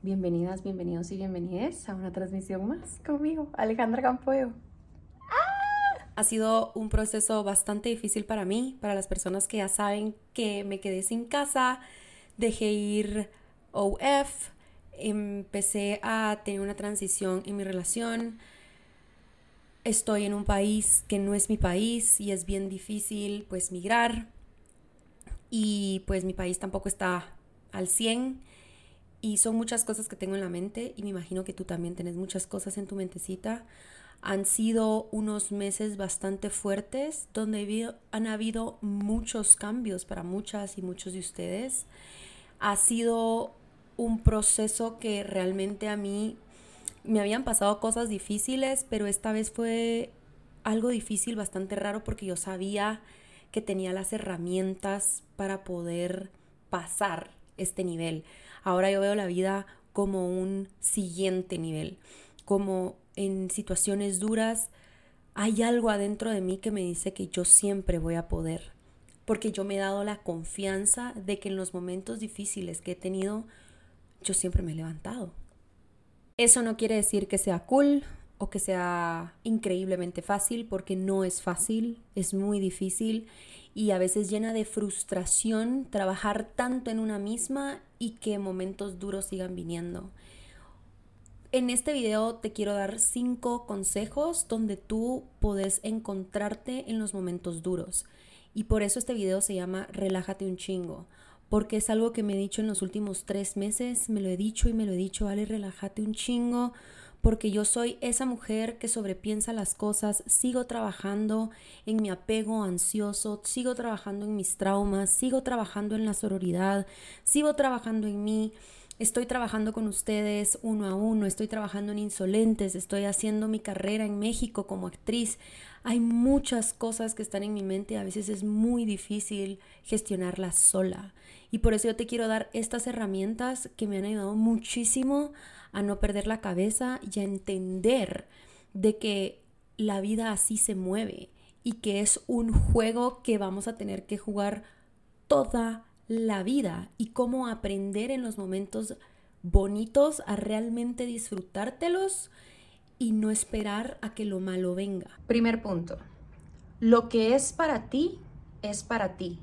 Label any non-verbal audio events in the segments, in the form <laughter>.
Bienvenidas, bienvenidos y bienvenidas a una transmisión más conmigo, Alejandra Campoyo. Ha sido un proceso bastante difícil para mí, para las personas que ya saben que me quedé sin casa, dejé ir OF, empecé a tener una transición en mi relación. Estoy en un país que no es mi país y es bien difícil pues migrar. Y pues mi país tampoco está al 100 y son muchas cosas que tengo en la mente y me imagino que tú también tienes muchas cosas en tu mentecita. Han sido unos meses bastante fuertes donde han habido muchos cambios para muchas y muchos de ustedes. Ha sido un proceso que realmente a mí me habían pasado cosas difíciles, pero esta vez fue algo difícil, bastante raro, porque yo sabía que tenía las herramientas para poder pasar este nivel. Ahora yo veo la vida como un siguiente nivel, como en situaciones duras hay algo adentro de mí que me dice que yo siempre voy a poder, porque yo me he dado la confianza de que en los momentos difíciles que he tenido, yo siempre me he levantado. Eso no quiere decir que sea cool o que sea increíblemente fácil, porque no es fácil, es muy difícil y a veces llena de frustración trabajar tanto en una misma y que momentos duros sigan viniendo. En este video te quiero dar cinco consejos donde tú puedes encontrarte en los momentos duros. Y por eso este video se llama Relájate un chingo. Porque es algo que me he dicho en los últimos tres meses. Me lo he dicho y me lo he dicho, vale, relájate un chingo porque yo soy esa mujer que sobrepiensa las cosas, sigo trabajando en mi apego ansioso, sigo trabajando en mis traumas, sigo trabajando en la sororidad, sigo trabajando en mí, estoy trabajando con ustedes uno a uno, estoy trabajando en Insolentes, estoy haciendo mi carrera en México como actriz. Hay muchas cosas que están en mi mente, a veces es muy difícil gestionarlas sola. Y por eso yo te quiero dar estas herramientas que me han ayudado muchísimo a no perder la cabeza y a entender de que la vida así se mueve y que es un juego que vamos a tener que jugar toda la vida y cómo aprender en los momentos bonitos a realmente disfrutártelos y no esperar a que lo malo venga. Primer punto, lo que es para ti es para ti.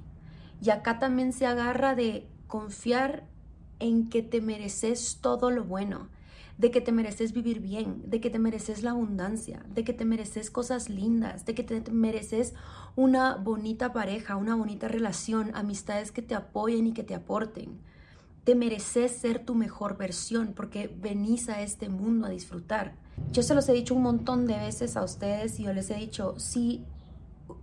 Y acá también se agarra de confiar en que te mereces todo lo bueno, de que te mereces vivir bien, de que te mereces la abundancia, de que te mereces cosas lindas, de que te mereces una bonita pareja, una bonita relación, amistades que te apoyen y que te aporten. Te mereces ser tu mejor versión porque venís a este mundo a disfrutar. Yo se los he dicho un montón de veces a ustedes y yo les he dicho, si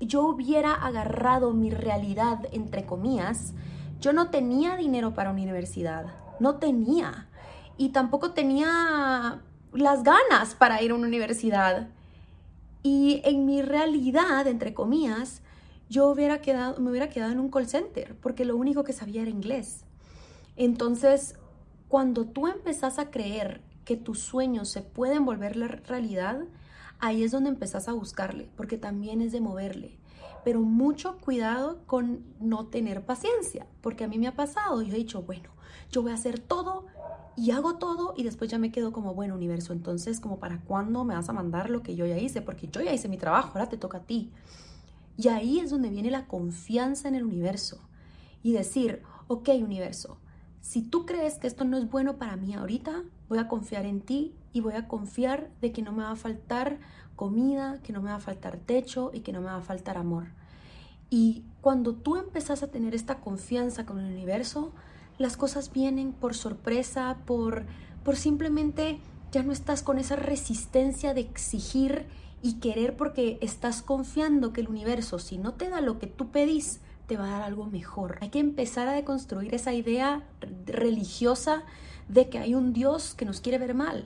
yo hubiera agarrado mi realidad, entre comillas, yo no tenía dinero para universidad, no tenía y tampoco tenía las ganas para ir a una universidad. Y en mi realidad, entre comillas, yo hubiera quedado, me hubiera quedado en un call center porque lo único que sabía era inglés. Entonces, cuando tú empezás a creer que tus sueños se pueden volver la realidad, ahí es donde empezás a buscarle, porque también es de moverle. Pero mucho cuidado con no tener paciencia, porque a mí me ha pasado, yo he dicho, bueno, yo voy a hacer todo y hago todo y después ya me quedo como, bueno, universo, entonces como para cuándo me vas a mandar lo que yo ya hice, porque yo ya hice mi trabajo, ahora te toca a ti. Y ahí es donde viene la confianza en el universo y decir, ok, universo, si tú crees que esto no es bueno para mí ahorita, voy a confiar en ti y voy a confiar de que no me va a faltar comida, que no me va a faltar techo y que no me va a faltar amor. Y cuando tú empezás a tener esta confianza con el universo, las cosas vienen por sorpresa, por, por simplemente ya no estás con esa resistencia de exigir y querer porque estás confiando que el universo, si no te da lo que tú pedís, te va a dar algo mejor. Hay que empezar a deconstruir esa idea religiosa de que hay un Dios que nos quiere ver mal.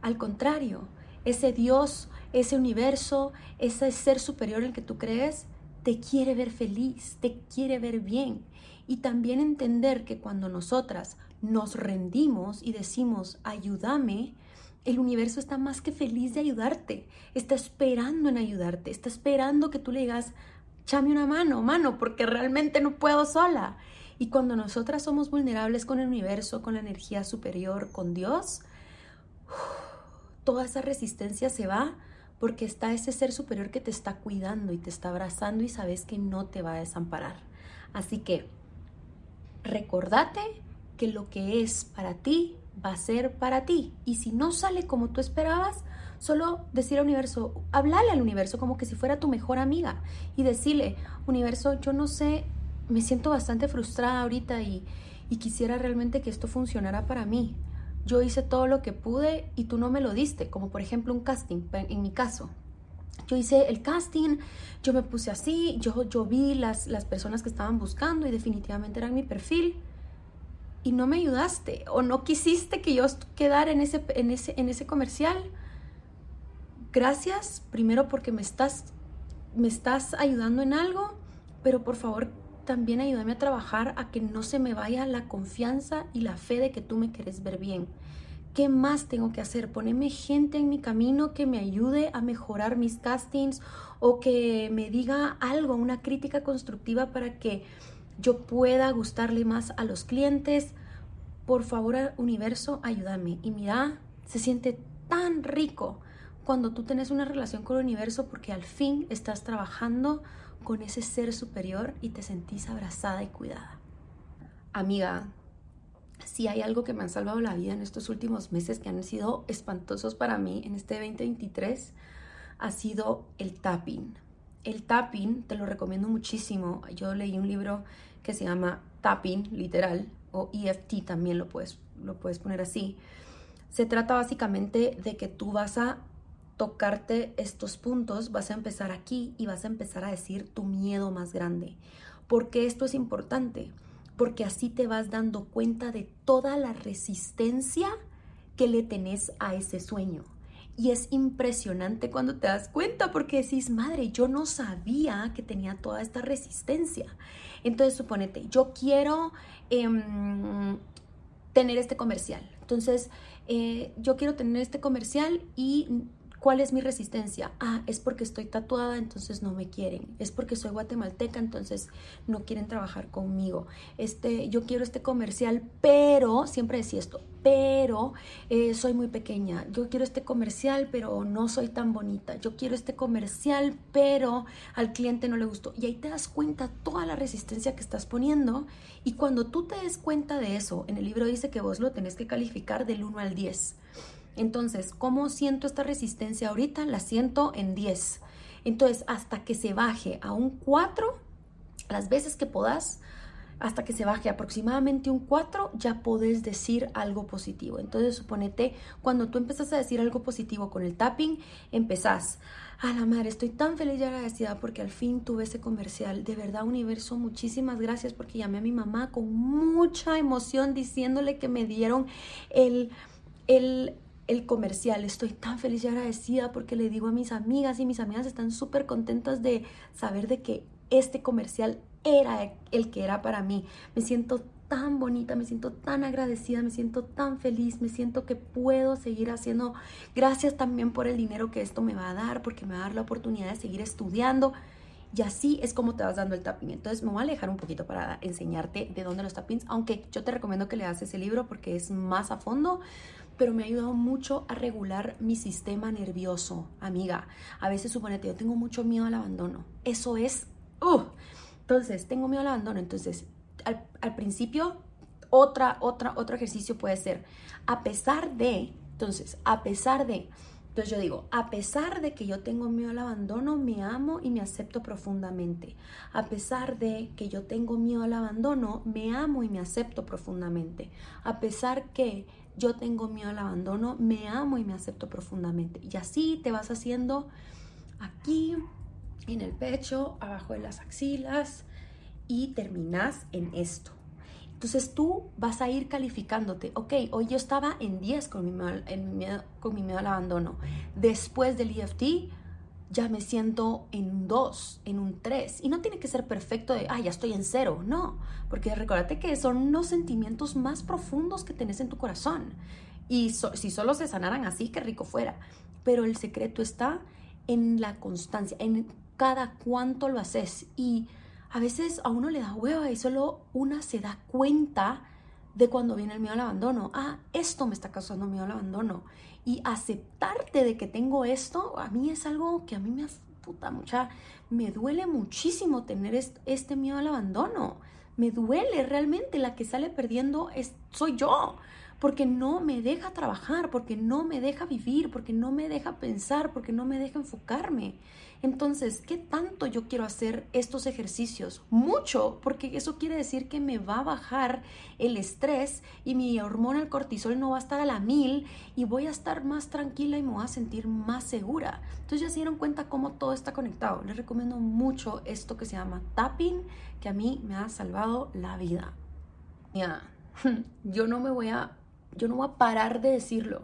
Al contrario, ese Dios, ese universo, ese ser superior en el que tú crees, te quiere ver feliz, te quiere ver bien. Y también entender que cuando nosotras nos rendimos y decimos, ayúdame, el universo está más que feliz de ayudarte, está esperando en ayudarte, está esperando que tú le digas, chame una mano, mano, porque realmente no puedo sola. Y cuando nosotras somos vulnerables con el universo, con la energía superior, con Dios, toda esa resistencia se va porque está ese ser superior que te está cuidando y te está abrazando y sabes que no te va a desamparar. Así que recordate que lo que es para ti va a ser para ti. Y si no sale como tú esperabas, solo decir al universo, hablarle al universo como que si fuera tu mejor amiga y decirle, universo, yo no sé, me siento bastante frustrada ahorita y, y quisiera realmente que esto funcionara para mí. Yo hice todo lo que pude y tú no me lo diste, como por ejemplo un casting, en mi caso. Yo hice el casting, yo me puse así, yo, yo vi las, las personas que estaban buscando y definitivamente eran mi perfil y no me ayudaste o no quisiste que yo quedara en ese, en ese, en ese comercial. Gracias, primero porque me estás, me estás ayudando en algo, pero por favor también ayúdame a trabajar a que no se me vaya la confianza y la fe de que tú me quieres ver bien. ¿Qué más tengo que hacer? Poneme gente en mi camino que me ayude a mejorar mis castings o que me diga algo, una crítica constructiva para que yo pueda gustarle más a los clientes. Por favor, universo, ayúdame. Y mira, se siente tan rico cuando tú tienes una relación con el universo porque al fin estás trabajando con ese ser superior y te sentís abrazada y cuidada. Amiga, si hay algo que me han salvado la vida en estos últimos meses que han sido espantosos para mí en este 2023, ha sido el tapping. El tapping te lo recomiendo muchísimo. Yo leí un libro que se llama Tapping, literal, o EFT también lo puedes, lo puedes poner así. Se trata básicamente de que tú vas a tocarte estos puntos, vas a empezar aquí y vas a empezar a decir tu miedo más grande. porque esto es importante? Porque así te vas dando cuenta de toda la resistencia que le tenés a ese sueño. Y es impresionante cuando te das cuenta porque decís, madre, yo no sabía que tenía toda esta resistencia. Entonces, suponete, yo quiero em, tener este comercial. Entonces, eh, yo quiero tener este comercial y ¿Cuál es mi resistencia? Ah, es porque estoy tatuada, entonces no me quieren. Es porque soy guatemalteca, entonces no quieren trabajar conmigo. Este, yo quiero este comercial, pero, siempre decía esto, pero eh, soy muy pequeña. Yo quiero este comercial, pero no soy tan bonita. Yo quiero este comercial, pero al cliente no le gustó. Y ahí te das cuenta toda la resistencia que estás poniendo. Y cuando tú te des cuenta de eso, en el libro dice que vos lo tenés que calificar del 1 al 10. Entonces, ¿cómo siento esta resistencia ahorita? La siento en 10. Entonces, hasta que se baje a un 4, las veces que puedas, hasta que se baje aproximadamente un 4, ya podés decir algo positivo. Entonces, suponete, cuando tú empezás a decir algo positivo con el tapping, empezás, a la madre, estoy tan feliz y agradecida porque al fin tuve ese comercial. De verdad, universo, muchísimas gracias porque llamé a mi mamá con mucha emoción diciéndole que me dieron el, el el comercial. Estoy tan feliz y agradecida porque le digo a mis amigas y mis amigas están súper contentas de saber de que este comercial era el que era para mí. Me siento tan bonita, me siento tan agradecida, me siento tan feliz, me siento que puedo seguir haciendo. Gracias también por el dinero que esto me va a dar, porque me va a dar la oportunidad de seguir estudiando. Y así es como te vas dando el tapping. Entonces me voy a alejar un poquito para enseñarte de dónde los tappings, aunque yo te recomiendo que leas ese libro porque es más a fondo pero me ha ayudado mucho a regular mi sistema nervioso, amiga. A veces suponete, yo tengo mucho miedo al abandono. Eso es, uh. entonces, tengo miedo al abandono. Entonces, al, al principio, otra, otra, otro ejercicio puede ser, a pesar de, entonces, a pesar de, entonces yo digo, a pesar de que yo tengo miedo al abandono, me amo y me acepto profundamente. A pesar de que yo tengo miedo al abandono, me amo y me acepto profundamente. A pesar que yo tengo miedo al abandono, me amo y me acepto profundamente. Y así te vas haciendo aquí, en el pecho, abajo de las axilas y terminas en esto. Entonces tú vas a ir calificándote. Ok, hoy yo estaba en 10 con mi con mi miedo al abandono. Después del EFT, ya me siento en un 2, en un 3. Y no tiene que ser perfecto de, ah, ya estoy en cero. No, porque recuérdate que son los sentimientos más profundos que tenés en tu corazón. Y si solo se sanaran así, qué rico fuera. Pero el secreto está en la constancia, en cada cuánto lo haces. Y a veces a uno le da hueva y solo una se da cuenta de cuando viene el miedo al abandono. Ah, esto me está causando miedo al abandono. Y aceptarte de que tengo esto, a mí es algo que a mí me puta mucha, me duele muchísimo tener este miedo al abandono. Me duele realmente, la que sale perdiendo soy yo porque no me deja trabajar, porque no me deja vivir, porque no me deja pensar, porque no me deja enfocarme. Entonces, ¿qué tanto yo quiero hacer estos ejercicios? Mucho, porque eso quiere decir que me va a bajar el estrés y mi hormona, el cortisol, no va a estar a la mil y voy a estar más tranquila y me voy a sentir más segura. Entonces ya se dieron cuenta cómo todo está conectado. Les recomiendo mucho esto que se llama tapping, que a mí me ha salvado la vida. Ya, <laughs> yo no me voy a yo no voy a parar de decirlo,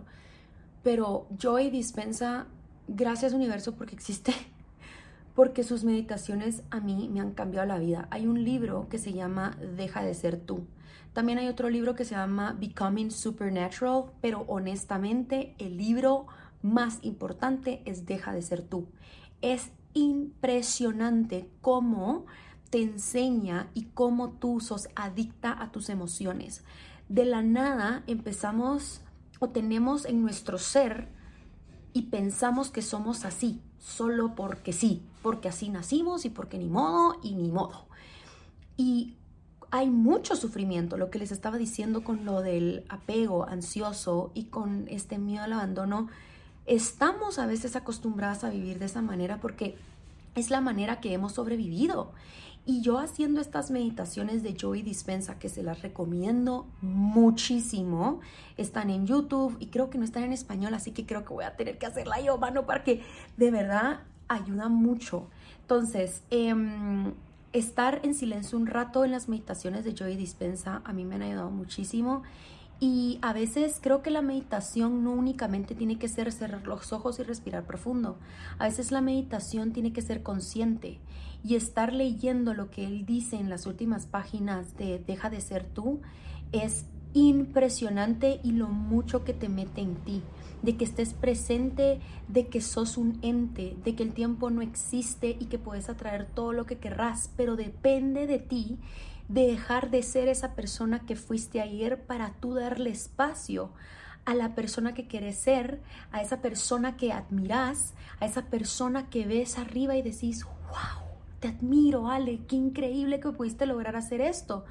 pero Joy dispensa gracias universo porque existe, porque sus meditaciones a mí me han cambiado la vida. Hay un libro que se llama Deja de ser tú. También hay otro libro que se llama Becoming Supernatural, pero honestamente el libro más importante es Deja de ser tú. Es impresionante cómo te enseña y cómo tú sos adicta a tus emociones de la nada empezamos o tenemos en nuestro ser y pensamos que somos así, solo porque sí, porque así nacimos y porque ni modo y ni modo. Y hay mucho sufrimiento, lo que les estaba diciendo con lo del apego ansioso y con este miedo al abandono. Estamos a veces acostumbradas a vivir de esa manera porque es la manera que hemos sobrevivido. Y yo haciendo estas meditaciones de Joy Dispensa, que se las recomiendo muchísimo, están en YouTube y creo que no están en español, así que creo que voy a tener que hacerla yo, mano, porque de verdad ayuda mucho. Entonces, em, estar en silencio un rato en las meditaciones de Joy Dispensa a mí me han ayudado muchísimo. Y a veces creo que la meditación no únicamente tiene que ser cerrar los ojos y respirar profundo. A veces la meditación tiene que ser consciente y estar leyendo lo que él dice en las últimas páginas de Deja de ser tú es impresionante y lo mucho que te mete en ti, de que estés presente, de que sos un ente, de que el tiempo no existe y que puedes atraer todo lo que querrás, pero depende de ti de dejar de ser esa persona que fuiste ayer para tú darle espacio a la persona que quieres ser, a esa persona que admiras, a esa persona que ves arriba y decís, wow, te admiro, Ale, qué increíble que pudiste lograr hacer esto.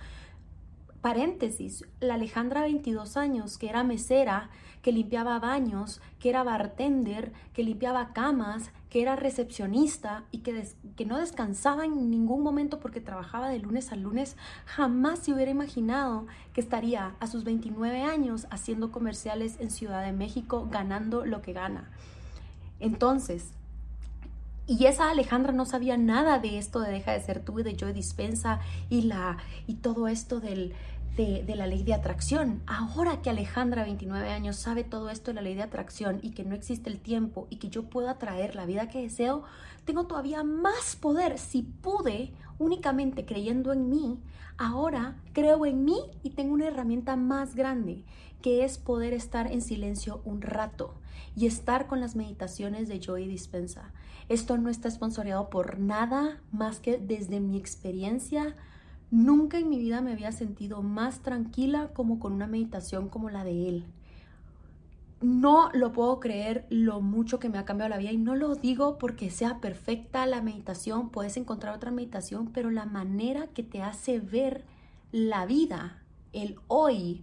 Paréntesis, la Alejandra 22 años, que era mesera, que limpiaba baños, que era bartender, que limpiaba camas, que era recepcionista y que, que no descansaba en ningún momento porque trabajaba de lunes a lunes, jamás se hubiera imaginado que estaría a sus 29 años haciendo comerciales en Ciudad de México, ganando lo que gana. Entonces, y esa Alejandra no sabía nada de esto de deja de ser tú y de yo dispensa y, la, y todo esto del, de, la ley de atracción. Ahora que Alejandra, 29 años, sabe todo esto de la ley de atracción y que no existe el tiempo y que yo puedo atraer la vida que deseo, tengo todavía más poder. Si pude únicamente creyendo en mí, ahora creo en mí y tengo una herramienta más grande, que es poder estar en silencio un rato y estar con las meditaciones de Joy Dispensa. Esto no está sponsoreado por nada más que desde mi experiencia. Nunca en mi vida me había sentido más tranquila como con una meditación como la de él. No lo puedo creer lo mucho que me ha cambiado la vida y no lo digo porque sea perfecta la meditación, puedes encontrar otra meditación, pero la manera que te hace ver la vida, el hoy,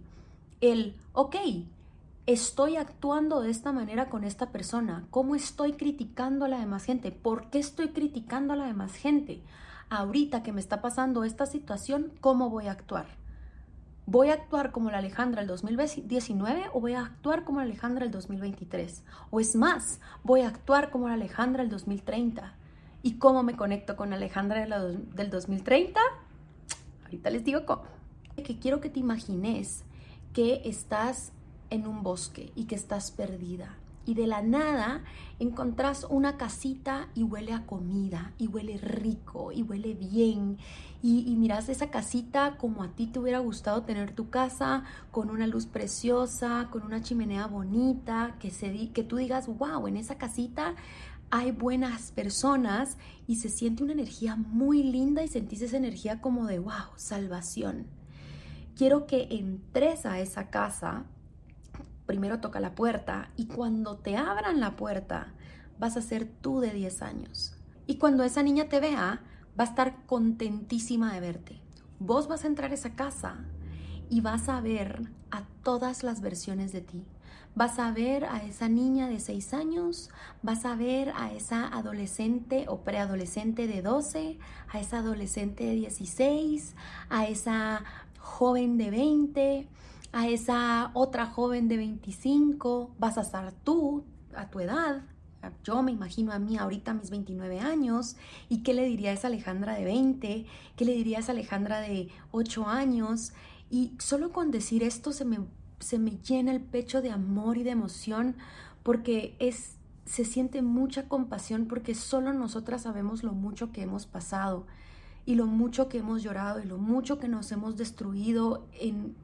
el, ok, estoy actuando de esta manera con esta persona? ¿Cómo estoy criticando a la demás gente? ¿Por qué estoy criticando a la demás gente? Ahorita que me está pasando esta situación, ¿cómo voy a actuar? ¿Voy a actuar como la Alejandra del 2019 o voy a actuar como la Alejandra del 2023? O es más, voy a actuar como la Alejandra del 2030. ¿Y cómo me conecto con Alejandra del 2030? Ahorita les digo cómo. Que quiero que te imagines que estás en un bosque y que estás perdida. Y de la nada encontrás una casita y huele a comida, y huele rico, y huele bien. Y, miras esa casita como a ti te hubiera gustado tener tu casa, con una luz preciosa, con una chimenea bonita, que, se que tú digas, wow, en esa casita hay buenas personas y se siente una energía muy linda y sentís esa energía como de, wow, salvación. Quiero que entres a esa casa, primero toca la puerta y cuando te abran la puerta vas a ser tú de 10 años. Y cuando esa niña te vea, va a estar contentísima de verte. Vos vas a entrar a esa casa y vas a ver a todas las versiones de ti. Vas a ver a esa niña de 6 años, vas a ver a esa adolescente o preadolescente de 12, a esa adolescente de 16, a esa joven de 20, a esa otra joven de 25, vas a estar tú a tu edad. Yo me imagino a mí ahorita mis 29 años y qué le diría a esa Alejandra de 20, qué le diría a esa Alejandra de 8 años y solo con decir esto se me, se me llena el pecho de amor y de emoción porque es, se siente mucha compasión porque solo nosotras sabemos lo mucho que hemos pasado y lo mucho que hemos llorado y lo mucho que nos hemos destruido en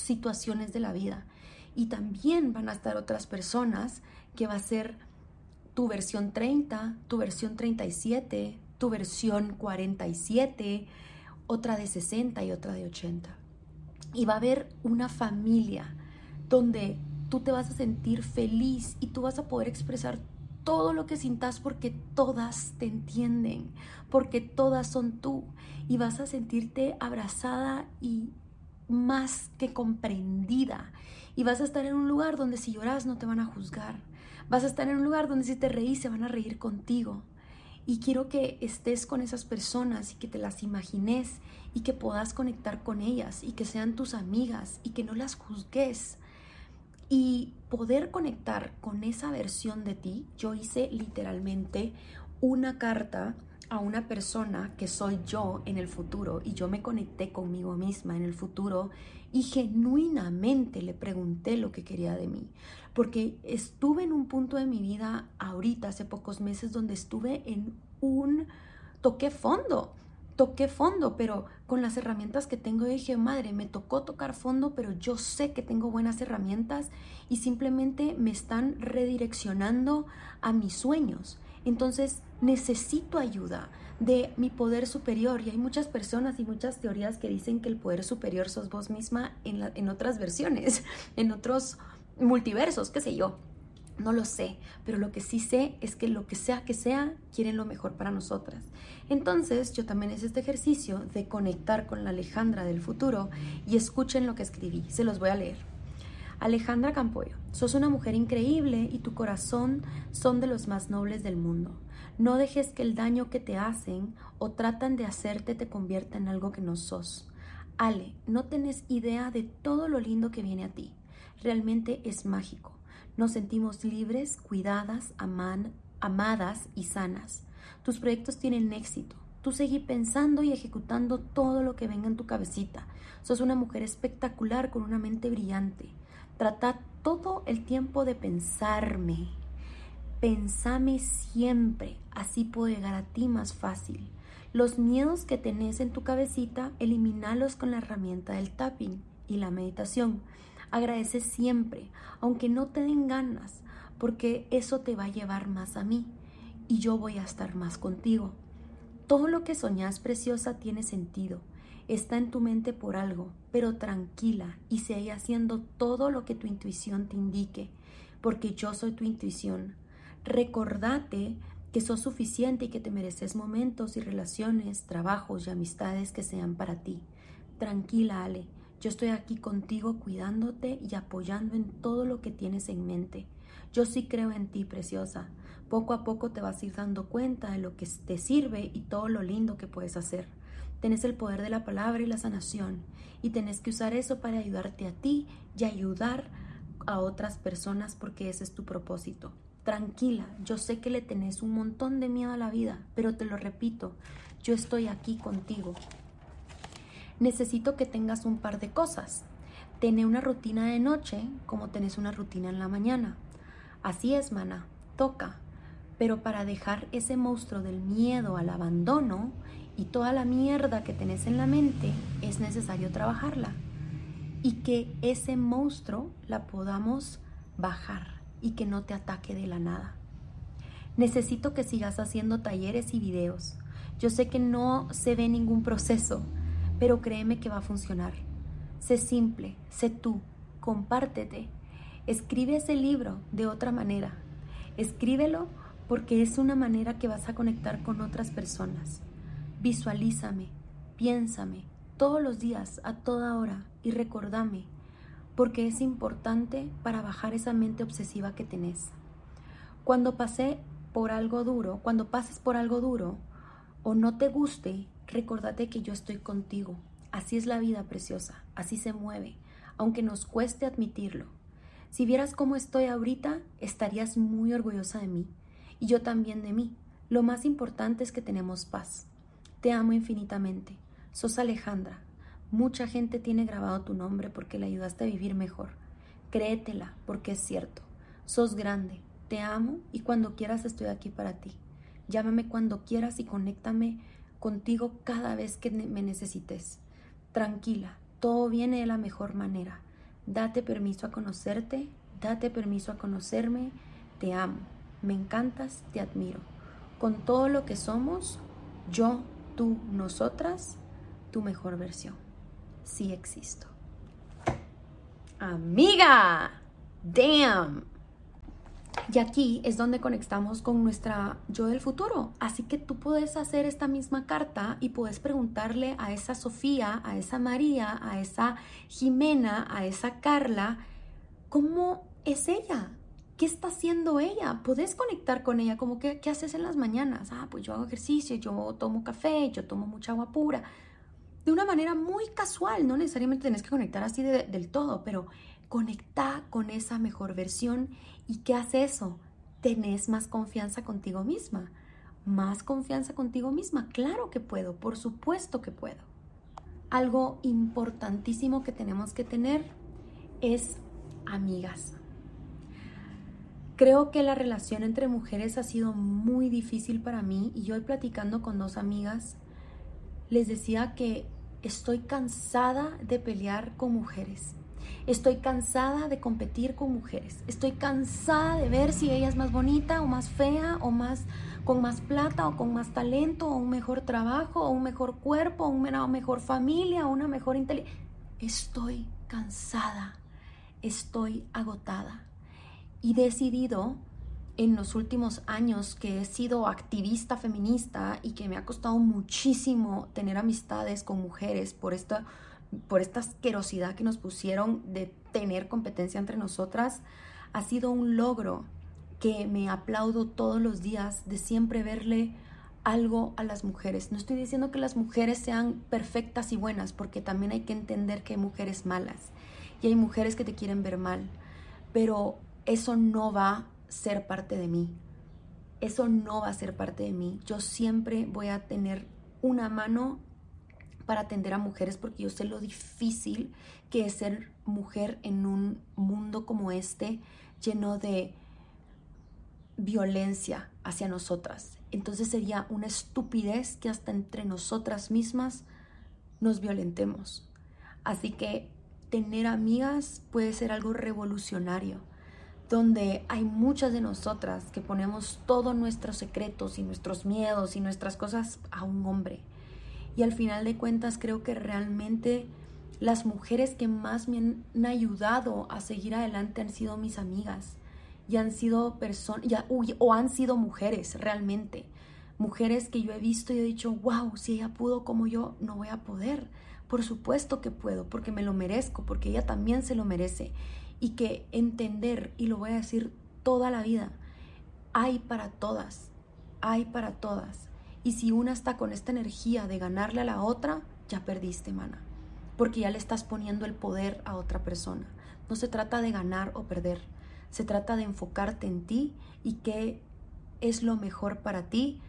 situaciones de la vida. Y también van a estar otras personas que va a ser tu versión 30, tu versión 37, tu versión 47, otra de 60 y otra de 80 y va a haber una familia donde tú te vas a sentir feliz y tú vas a poder expresar todo lo que sintas porque todas te entienden, porque todas son tú y vas a sentirte abrazada y más que comprendida. Y vas a estar en un lugar donde si lloras no te van a juzgar, vas a estar en un lugar donde si te reís se van a reír contigo. Y quiero que estés con esas personas y que te las imagines y que puedas conectar con ellas y que sean tus amigas y que no las juzgues. Y poder conectar con esa versión de ti, yo hice literalmente una carta a una persona que soy yo en el futuro y yo me conecté conmigo misma en el futuro y genuinamente le pregunté lo que quería de mí. Porque estuve en un punto de mi vida ahorita, hace pocos meses, donde estuve en un toqué fondo toqué fondo, pero con las herramientas que tengo dije, madre, me tocó tocar fondo, pero yo sé que tengo buenas herramientas y simplemente me están redireccionando a mis sueños. Entonces necesito ayuda de mi poder superior y hay muchas personas y muchas teorías que dicen que el poder superior sos vos misma en, otras versiones, <laughs> en otros multiversos, qué sé yo. No lo sé, pero lo que sí sé es que lo que sea que sea, quieren lo mejor para nosotras. Entonces, yo también hice este ejercicio de conectar con la Alejandra del futuro y escuchen lo que escribí. Se los voy a leer. Alejandra Campoyo, sos una mujer increíble y tu corazón son de los más nobles del mundo. No dejes que el daño que te hacen o tratan de hacerte te convierta en algo que no sos. Ale, no tenés idea de todo lo lindo que viene a ti. Realmente es mágico. Nos sentimos libres, cuidadas, amadas y sanas. Tus proyectos tienen éxito. Tú seguí pensando y ejecutando todo lo que venga en tu cabecita. Sos una mujer espectacular con una mente brillante. Trata todo el tiempo de pensarme. Pensame siempre, así puedo llegar a ti más fácil. Los miedos que tenés en tu cabecita, eliminalos con la herramienta del tapping y la meditación. Agradece siempre, aunque no te den ganas, porque eso te va a llevar más a mí y yo voy a estar más contigo. Todo lo que soñás, preciosa, tiene sentido. Está en tu mente por algo, pero tranquila y sigue haciendo todo lo que tu intuición te indique, porque yo soy tu intuición. Recordate que sos suficiente y que te mereces momentos y relaciones, trabajos y amistades que sean para ti. Tranquila, Ale yo estoy aquí contigo cuidándote y apoyando en todo lo que tienes en mente. Yo sí creo en ti, preciosa. Poco a poco te vas a ir dando cuenta de lo que te sirve y todo lo lindo que puedes hacer. Tenés el poder de la palabra y la sanación y tenés que usar eso para ayudarte a ti y ayudar a otras personas porque ese es tu propósito. Tranquila, yo sé que le tenés un montón de miedo a la vida, pero te lo repito, yo estoy aquí contigo necesito que tengas un par de cosas. Tener una rutina de noche como tenés una rutina en la mañana. Así es, mana, toca. Pero para dejar ese monstruo del miedo al abandono y toda la mierda que tenés en la mente, es necesario trabajarla. Y que ese monstruo la podamos bajar y que no te ataque de la nada. Necesito que sigas haciendo talleres y videos. Yo sé que no se ve ningún proceso, pero créeme que va a funcionar. Sé simple, sé tú, compártete. Escribe ese libro de otra manera. Escríbelo porque es una manera que vas a conectar con otras personas. Visualízame, piénsame todos los días, a toda hora y recordame, porque es importante para bajar esa mente obsesiva que tenés. Cuando pasé por algo duro, cuando pases por algo duro o no te guste, recordate que yo estoy contigo. Así es la vida preciosa, así se mueve, aunque nos cueste admitirlo. Si vieras cómo estoy ahorita, estarías muy orgullosa de mí y yo también de mí. Lo más importante es que tenemos paz. Te amo infinitamente. Sos Alejandra. Mucha gente tiene grabado tu nombre porque le ayudaste a vivir mejor. Créetela porque es cierto. Sos grande. Te amo y cuando quieras estoy aquí para ti. Llámame cuando quieras y conéctame contigo cada vez que me necesites. Tranquila, todo viene de la mejor manera. Date permiso a conocerte, date permiso a conocerme. Te amo, me encantas, te admiro. Con todo lo que somos, yo, tú, nosotras, tu mejor versión. Sí existo. Amiga, damn. Y aquí es donde conectamos con nuestra yo del futuro. Así que tú puedes hacer esta misma carta y puedes preguntarle a esa Sofía, a esa María, a esa Jimena, a esa Carla, ¿cómo es ella? ¿Qué está haciendo ella? Puedes conectar con ella, como ¿qué haces en las mañanas? Ah, pues yo hago ejercicio, yo tomo café, yo tomo mucha agua pura. De una manera muy casual, no necesariamente tenés que conectar así del todo, pero conecta con esa mejor versión ¿Y qué hace eso? Tenés más confianza contigo misma. Más confianza contigo misma. Claro que puedo, por supuesto que puedo. Algo importantísimo que tenemos que tener es amigas. Creo que la relación entre mujeres ha sido muy difícil para mí y hoy platicando con dos amigas les decía que estoy cansada de pelear con mujeres. Estoy cansada de competir con mujeres. Estoy cansada de ver si ella es más bonita o más fea o más con más plata o con más talento o un mejor trabajo o un mejor cuerpo o una mejor familia o una mejor inteligencia. Estoy cansada. Estoy agotada. Y decidido en los últimos años que he sido activista feminista y que me ha costado muchísimo tener amistades con mujeres por esta por esta asquerosidad que nos pusieron de tener competencia entre nosotras, ha sido un logro que me aplaudo todos los días de siempre verle algo a las mujeres. No estoy diciendo que las mujeres sean perfectas y buenas, porque también hay que entender que hay mujeres malas y hay mujeres que te quieren ver mal, pero eso no va ser parte de mí. Eso no va a ser parte de mí. Yo siempre voy a tener una mano para atender a mujeres porque yo sé lo difícil que es ser mujer en un mundo como este lleno de violencia hacia nosotras. Entonces sería una estupidez que hasta entre nosotras mismas nos violentemos. Así que tener amigas puede ser algo revolucionario, donde hay muchas de nosotras que ponemos todos nuestros secretos y nuestros miedos y nuestras cosas a un hombre y al final de cuentas creo que realmente las mujeres que más me han ayudado a seguir adelante han sido mis amigas y han sido personas, o han sido mujeres realmente. Mujeres que yo he visto y he dicho, wow, si ella pudo como yo, no voy a poder. Por supuesto que puedo, porque me lo merezco, porque ella también se lo merece. Y que entender, y lo voy a decir toda la vida, hay para todas, hay para todas. Y si una está con esta energía de ganarle a la otra, ya perdiste, mana. Porque ya le estás poniendo el poder a otra persona. No se trata de ganar o perder. Se trata de enfocarte en ti y qué es lo mejor para ti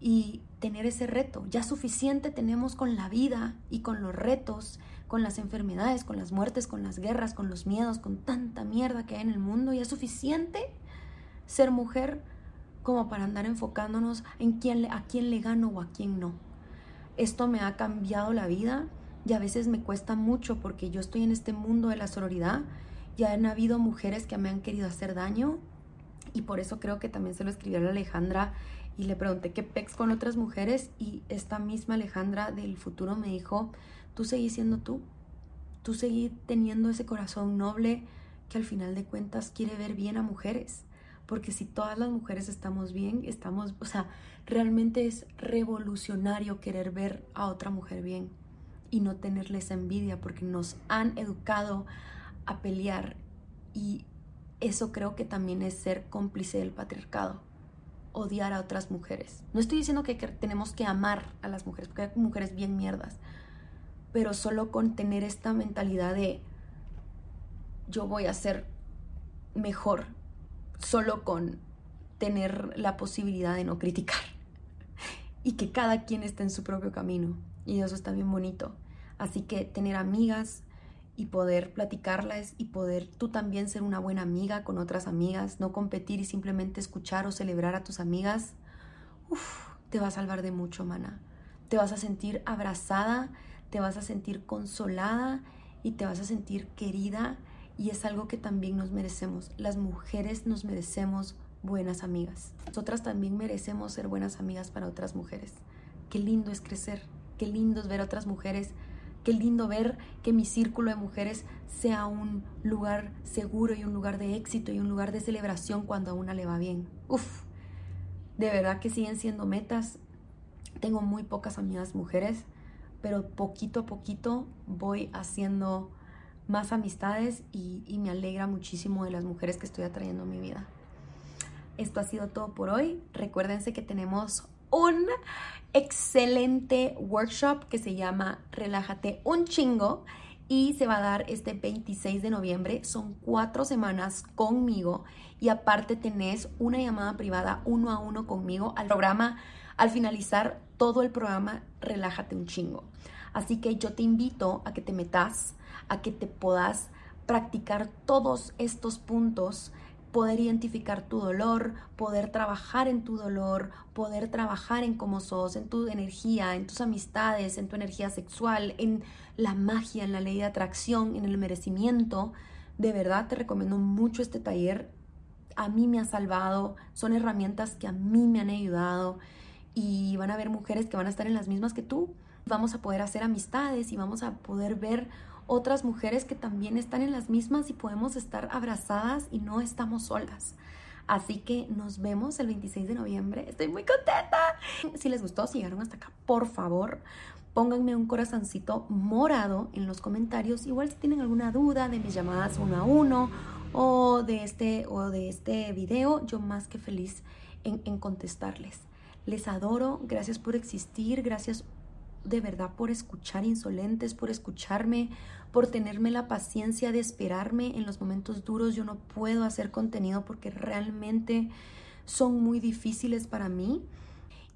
y tener ese reto. Ya suficiente tenemos con la vida y con los retos, con las enfermedades, con las muertes, con las guerras, con los miedos, con tanta mierda que hay en el mundo. Ya es suficiente ser mujer como para andar enfocándonos en quién, a quién le gano o a quién no. Esto me ha cambiado la vida y a veces me cuesta mucho porque yo estoy en este mundo de la sororidad. Ya han habido mujeres que me han querido hacer daño Y por eso creo que también se lo escribí a la Alejandra y le pregunté qué pex con otras mujeres y esta misma Alejandra del futuro me dijo, tú seguís siendo tú, tú seguís teniendo ese corazón noble que al final de cuentas quiere ver bien a mujeres. Porque si todas las mujeres estamos bien, estamos, o sea, realmente es revolucionario querer ver a otra mujer bien y no tenerles envidia porque nos han educado a pelear y eso creo que también es ser cómplice del patriarcado, odiar a otras mujeres. No estoy diciendo que, tenemos que amar a las mujeres, porque hay mujeres bien mierdas, pero solo con tener esta mentalidad de yo voy a ser mejor, solo con tener la posibilidad de no criticar <laughs> y que cada quien esté en su propio camino. Y eso está bien bonito. Así que tener amigas, y poder platicarlas y poder tú también ser una buena amiga con otras amigas, no competir y simplemente escuchar o celebrar a tus amigas, uf, te va a salvar de mucho, mana. Te vas a sentir abrazada, te vas a sentir consolada y te vas a sentir querida y es algo que también nos merecemos. Las mujeres nos merecemos buenas amigas. Nosotras también merecemos ser buenas amigas para otras mujeres. Qué lindo es crecer, qué lindo es ver a otras mujeres Qué lindo ver que mi círculo de mujeres sea un lugar seguro y un lugar de éxito y un lugar de celebración cuando a una le va bien. Uf, de verdad que siguen siendo metas. Tengo muy pocas amigas mujeres, pero poquito a poquito voy haciendo más amistades y, me alegra muchísimo de las mujeres que estoy atrayendo a mi vida. Esto ha sido todo por hoy. Recuérdense que tenemos un excelente workshop que se llama Relájate un chingo y se va a dar este 26 de noviembre. Son cuatro semanas conmigo y aparte tenés una llamada privada uno a uno conmigo al programa. Al finalizar todo el programa, relájate un chingo. Así que yo te invito a que te metas, a que te puedas practicar todos estos puntos poder identificar tu dolor, poder trabajar en tu dolor, poder trabajar en cómo sos, en tu energía, en tus amistades, en tu energía sexual, en la magia, en la ley de atracción, en el merecimiento. De verdad te recomiendo mucho este taller. A mí me ha salvado, son herramientas que a mí me han ayudado y van a haber mujeres que van a estar en las mismas que tú. Vamos a poder hacer amistades y vamos a poder ver otras mujeres que también están en las mismas y podemos estar abrazadas y no estamos solas. Así que nos vemos el 26 de noviembre. Estoy muy contenta. Si les gustó, si llegaron hasta acá, por favor, pónganme un corazoncito morado en los comentarios. Igual si tienen alguna duda de mis llamadas uno a uno o de este, o de este video, yo más que feliz en, en contestarles. Les adoro, gracias por existir, gracias de verdad por escuchar insolentes, por escucharme, por tenerme la paciencia de esperarme en los momentos duros. Yo no puedo hacer contenido porque realmente son muy difíciles para mí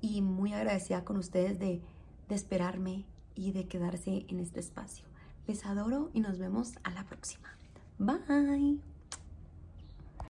y muy agradecida con ustedes de, esperarme y de quedarse en este espacio. Les adoro y nos vemos a la próxima. Bye.